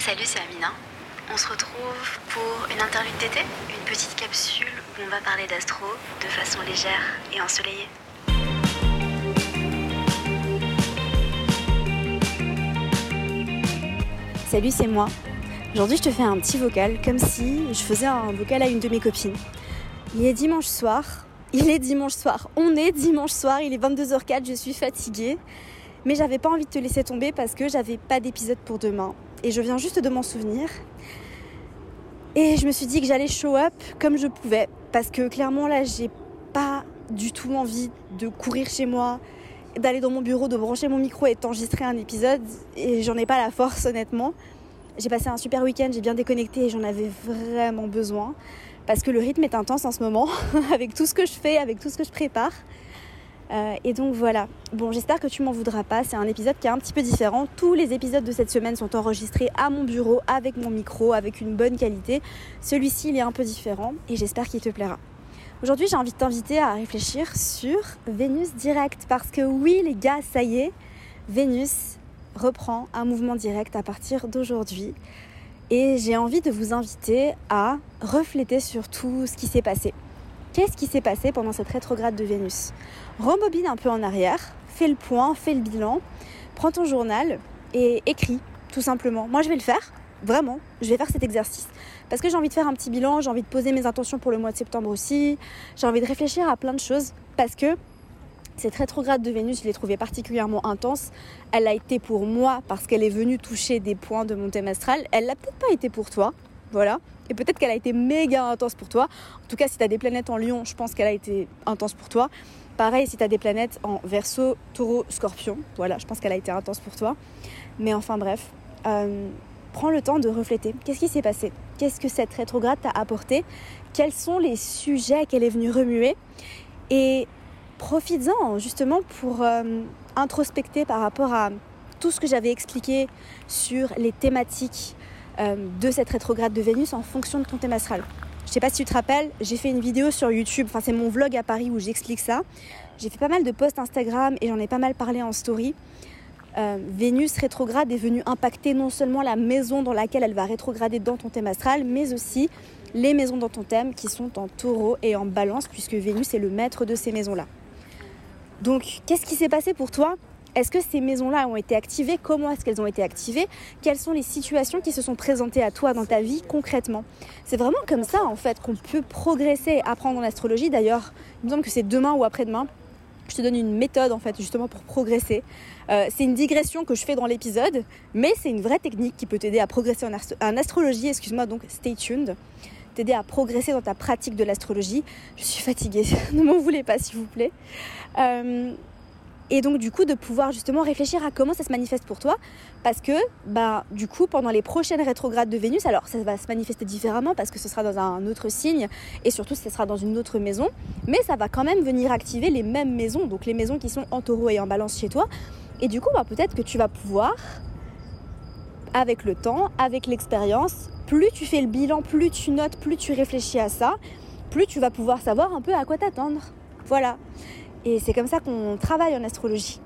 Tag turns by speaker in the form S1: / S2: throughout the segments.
S1: Salut, c'est Amina. On se retrouve pour une interview d'été, une petite capsule où on va parler d'astro de façon légère et ensoleillée.
S2: Salut, c'est moi. Aujourd'hui, je te fais un petit vocal comme si je faisais un vocal à une de mes copines. Il est dimanche soir. Il est dimanche soir. On est dimanche soir. Il est 22h04. Je suis fatiguée. Mais j'avais pas envie de te laisser tomber parce que j'avais pas d'épisode pour demain. Et je viens juste de m'en souvenir. Et je me suis dit que j'allais show up comme je pouvais. Parce que clairement, là, j'ai pas du tout envie de courir chez moi, d'aller dans mon bureau, de brancher mon micro et d'enregistrer un épisode. Et j'en ai pas la force, honnêtement. J'ai passé un super week-end, j'ai bien déconnecté et j'en avais vraiment besoin. Parce que le rythme est intense en ce moment, avec tout ce que je fais, avec tout ce que je prépare. Euh, et donc voilà. Bon, j'espère que tu m'en voudras pas. C'est un épisode qui est un petit peu différent. Tous les épisodes de cette semaine sont enregistrés à mon bureau, avec mon micro, avec une bonne qualité. Celui-ci, il est un peu différent et j'espère qu'il te plaira. Aujourd'hui, j'ai envie de t'inviter à réfléchir sur Vénus Direct. Parce que oui, les gars, ça y est, Vénus reprend un mouvement direct à partir d'aujourd'hui. Et j'ai envie de vous inviter à refléter sur tout ce qui s'est passé. Qu'est-ce qui s'est passé pendant cette rétrograde de Vénus? Rembobine un peu en arrière, fais le point, fais le bilan, prends ton journal et écris, tout simplement. Moi, je vais le faire, vraiment, je vais faire cet exercice. Parce que j'ai envie de faire un petit bilan, j'ai envie de poser mes intentions pour le mois de septembre aussi, j'ai envie de réfléchir à plein de choses, parce que cette rétrograde de Vénus, je l'ai trouvée particulièrement intense. Elle a été pour moi parce qu'elle est venue toucher des points de mon thème astral. Elle l'a peut-être pas été pour toi, voilà. Et peut-être qu'elle a été méga intense pour toi. En tout cas, si tu des planètes en lion, je pense qu'elle a été intense pour toi. Pareil, si tu des planètes en verso, taureau, scorpion, voilà, je pense qu'elle a été intense pour toi. Mais enfin bref, euh, prends le temps de refléter. Qu'est-ce qui s'est passé? Qu'est-ce que cette rétrograde t'a apporté? Quels sont les sujets qu'elle est venue remuer? Et profites-en justement pour euh, introspecter par rapport à tout ce que j'avais expliqué sur les thématiques euh, de cette rétrograde de Vénus en fonction de ton thème astral. Je sais pas si tu te rappelles, j'ai fait une vidéo sur YouTube, enfin c'est mon vlog à Paris où j'explique ça. J'ai fait pas mal de posts Instagram et j'en ai pas mal parlé en story. Euh, Vénus rétrograde est venue impacter non seulement la maison dans laquelle elle va rétrograder dans ton thème astral, mais aussi les maisons dans ton thème qui sont en taureau et en balance, puisque Vénus est le maître de ces maisons-là. Donc, qu'est-ce qui s'est passé pour toi est-ce que ces maisons-là ont été activées? Comment est-ce qu'elles ont été activées? Quelles sont les situations qui se sont présentées à toi dans ta vie concrètement? C'est vraiment comme ça en fait qu'on peut progresser et apprendre en astrologie. D'ailleurs, il me semble que c'est demain ou après-demain. Je te donne une méthode en fait justement pour progresser. Euh, c'est une digression que je fais dans l'épisode, mais c'est une vraie technique qui peut t'aider à progresser en, astrologie. Excuse-moi donc, stay tuned t'aider à progresser dans ta pratique de l'astrologie. Je suis fatiguée, ne m'en voulez pas s'il vous plaît. Euh, et donc du coup de pouvoir justement réfléchir à comment ça se manifeste pour toi. Parce que bah du coup pendant les prochaines rétrogrades de Vénus alors ça va se manifester différemment parce que ce sera dans un autre signe et surtout ce sera dans une autre maison. Mais ça va quand même venir activer les mêmes maisons donc les maisons qui sont en taureau et en balance chez toi. Et du coup bah, peut-être que tu vas pouvoir avec le temps avec l'expérience plus tu fais le bilan plus tu notes plus tu réfléchis à ça plus tu vas pouvoir savoir un peu à quoi t'attendre. Voilà et c'est comme ça qu'on travaille en astrologie.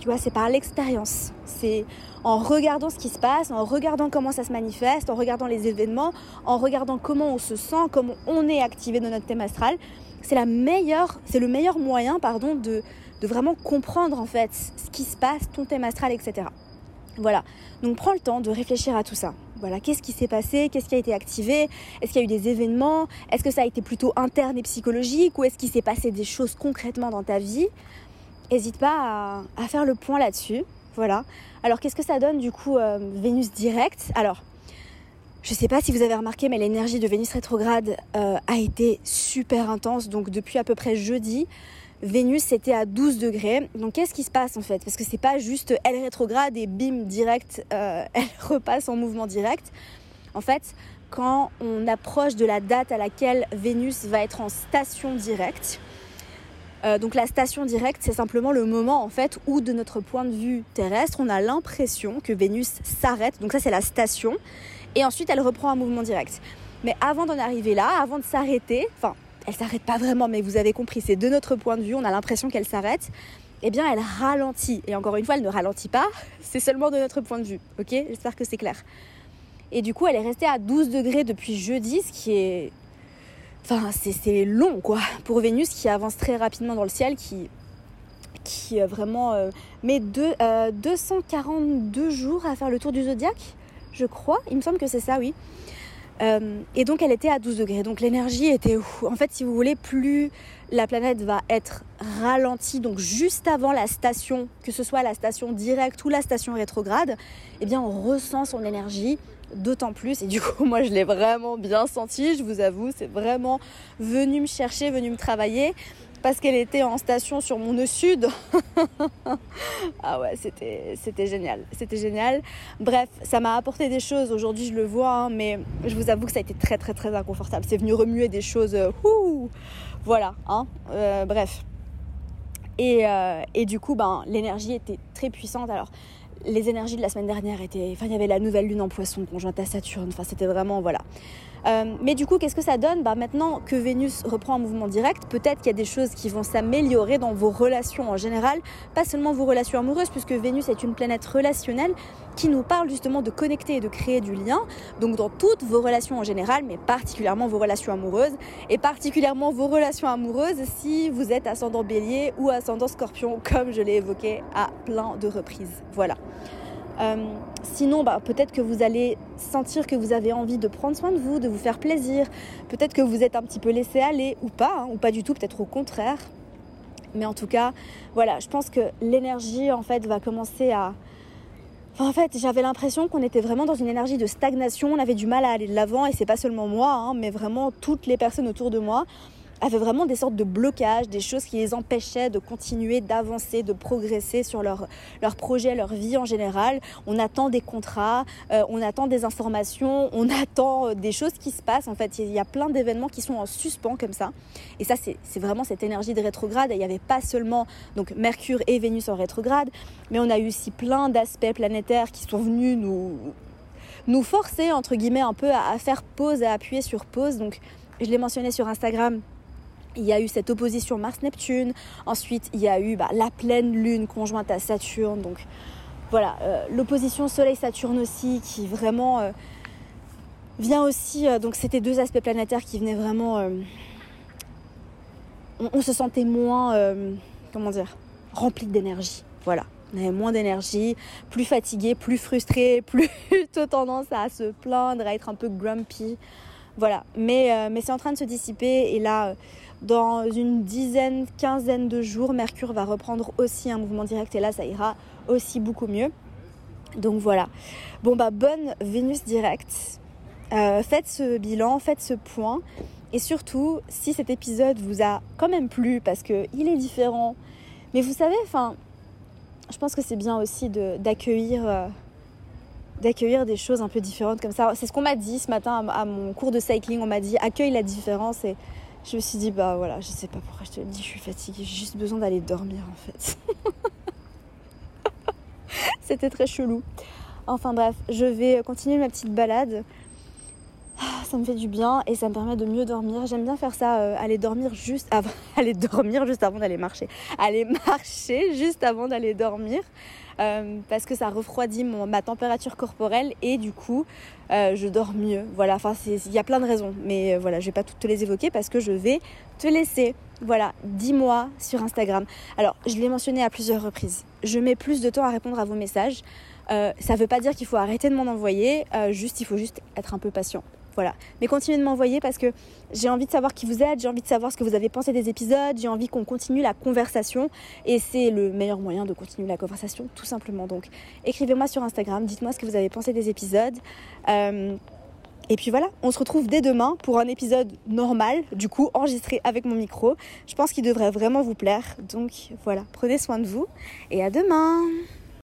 S2: Tu vois, c'est par l'expérience. C'est en regardant ce qui se passe, en regardant comment ça se manifeste, en regardant les événements, en regardant comment on se sent, comment on est activé dans notre thème astral. C'est la meilleure, c'est le meilleur moyen, pardon, de, vraiment comprendre en fait ce qui se passe, ton thème astral, etc. Voilà. Donc prends le temps de réfléchir à tout ça. Voilà, qu'est-ce qui s'est passé Qu'est-ce qui a été activé Est-ce qu'il y a eu des événements Est-ce que ça a été plutôt interne et psychologique Ou est-ce qu'il s'est passé des choses concrètement dans ta vie N'hésite pas à, faire le point là-dessus. Voilà. Alors qu'est-ce que ça donne du coup euh, Vénus direct Alors, je ne sais pas si vous avez remarqué, mais l'énergie de Vénus rétrograde euh, a été super intense. Donc depuis à peu près jeudi, Vénus était à 12 degrés. Donc qu'est-ce qui se passe en fait? Parce que c'est pas juste elle rétrograde et bim direct, euh, elle repasse en mouvement direct. En fait, quand on approche de la date à laquelle Vénus va être en station directe, euh, donc la station directe, c'est simplement le moment en fait où de notre point de vue terrestre, on a l'impression que Vénus s'arrête. Donc ça c'est la station. Et ensuite elle reprend un mouvement direct. Mais avant d'en arriver là, avant de s'arrêter, enfin elle s'arrête pas vraiment, mais vous avez compris, c'est de notre point de vue, on a l'impression qu'elle s'arrête. Eh bien, elle ralentit. Et encore une fois, elle ne ralentit pas, c'est seulement de notre point de vue. Ok? J'espère que c'est clair. Et du coup, elle est restée à 12 degrés depuis jeudi, ce qui est. Enfin, c'est long, quoi. Pour Vénus qui avance très rapidement dans le ciel, qui, qui euh, vraiment euh, met deux, 242 euh, jours à faire le tour du zodiaque, je crois. Il me semble que c'est ça, oui. Et donc, elle était à 12 degrés. Donc, l'énergie était. En fait, si vous voulez, plus la planète va être ralentie, donc juste avant la station, que ce soit la station directe ou la station rétrograde, eh bien, on ressent son énergie d'autant plus. Et du coup, moi, je l'ai vraiment bien senti, je vous avoue. C'est vraiment venu me chercher, venu me travailler. Parce qu'elle était en station sur mon nœud sud. ah ouais, c'était, génial. C'était génial. Bref, ça m'a apporté des choses. Aujourd'hui, je le vois, hein, mais je vous avoue que ça a été très, très, très inconfortable. C'est venu remuer des choses. Euh, voilà, hein. Euh, bref. Et, euh, et, du coup, ben, l'énergie était très puissante. Alors, les énergies de la semaine dernière étaient. Enfin, il y avait la nouvelle lune en poisson conjointe à Saturne. Enfin, c'était vraiment. Voilà. Euh, mais du coup, qu'est-ce que ça donne bah, Maintenant que Vénus reprend un mouvement direct, peut-être qu'il y a des choses qui vont s'améliorer dans vos relations en général, pas seulement vos relations amoureuses, puisque Vénus est une planète relationnelle qui nous parle justement de connecter et de créer du lien. Donc dans toutes vos relations en général, mais particulièrement vos relations amoureuses, et particulièrement vos relations amoureuses si vous êtes ascendant bélier ou ascendant scorpion, comme je l'ai évoqué à plein de reprises. Voilà. Euh, sinon, bah, peut-être que vous allez sentir que vous avez envie de prendre soin de vous, de vous faire plaisir. Peut-être que vous êtes un petit peu laissé aller ou pas, hein, ou pas du tout, peut-être au contraire. Mais en tout cas, voilà, je pense que l'énergie en fait va commencer à. en fait, j'avais l'impression qu'on était vraiment dans une énergie de stagnation. On avait du mal à aller de l'avant, et c'est pas seulement moi, hein, mais vraiment toutes les personnes autour de moi avaient vraiment des sortes de blocages, des choses qui les empêchaient de continuer, d'avancer, de progresser sur leur, leur projet, leur vie en général. On attend des contrats, euh, on attend des informations, on attend euh, des choses qui se passent. En fait, il y a plein d'événements qui sont en suspens comme ça. Et ça, c'est vraiment cette énergie de rétrograde. il n'y avait pas seulement donc Mercure et Vénus en rétrograde, mais on a eu aussi plein d'aspects planétaires qui sont venus nous nous forcer entre guillemets un peu à, à faire pause, à appuyer sur pause. Donc je l'ai mentionné sur Instagram, il y a eu cette opposition Mars-Neptune. Ensuite, il y a eu bah, la pleine lune conjointe à Saturne. Donc voilà, euh, l'opposition Soleil-Saturne aussi, qui vraiment euh, vient aussi. Euh, donc c'était deux aspects planétaires qui venaient vraiment. On, se sentait moins, comment dire, rempli d'énergie. Voilà. On avait moins d'énergie, plus fatigué, plus frustré, plutôt tendance à se plaindre, à être un peu grumpy. Voilà. Mais c'est en train de se dissiper. Et là, dans une dizaine, quinzaine de jours, Mercure va reprendre aussi un mouvement direct et là, ça ira aussi beaucoup mieux. Donc voilà. Bon bah bonne Vénus direct. Euh, faites ce bilan, faites ce point. Et surtout, si cet épisode vous a quand même plu, parce qu'il est différent, mais vous savez, enfin, je pense que c'est bien aussi d'accueillir euh, d'accueillir des choses un peu différentes comme ça. C'est ce qu'on m'a dit ce matin à, mon cours de cycling. On m'a dit accueille la différence et je me suis dit, bah voilà, je sais pas pourquoi je te le dis, je suis fatiguée, j'ai juste besoin d'aller dormir en fait. C'était très chelou. Enfin bref, je vais continuer ma petite balade. Ça me fait du bien et ça me permet de mieux dormir. J'aime bien faire ça, euh, aller dormir juste avant, aller dormir juste avant d'aller marcher. Aller marcher juste avant d'aller dormir. Euh, parce que ça refroidit ma température corporelle et du coup euh, je dors mieux. Voilà, enfin il y a plein de raisons, mais voilà, je vais pas toutes te les évoquer parce que je vais te laisser. Voilà, dis-moi sur Instagram. Alors, je l'ai mentionné à plusieurs reprises. Je mets plus de temps à répondre à vos messages. ça ne veut pas dire qu'il faut arrêter de m'en envoyer, juste il faut juste être un peu patient. Voilà. Mais continuez de m'envoyer parce que j'ai envie de savoir qui vous êtes, j'ai envie de savoir ce que vous avez pensé des épisodes, j'ai envie qu'on continue la conversation et c'est le meilleur moyen de continuer la conversation tout simplement. Donc écrivez-moi sur Instagram, dites-moi ce que vous avez pensé des épisodes. Euh, et puis voilà, on se retrouve dès demain pour un épisode normal, du coup enregistré avec mon micro. Je pense qu'il devrait vraiment vous plaire. Donc voilà, prenez soin de vous et à demain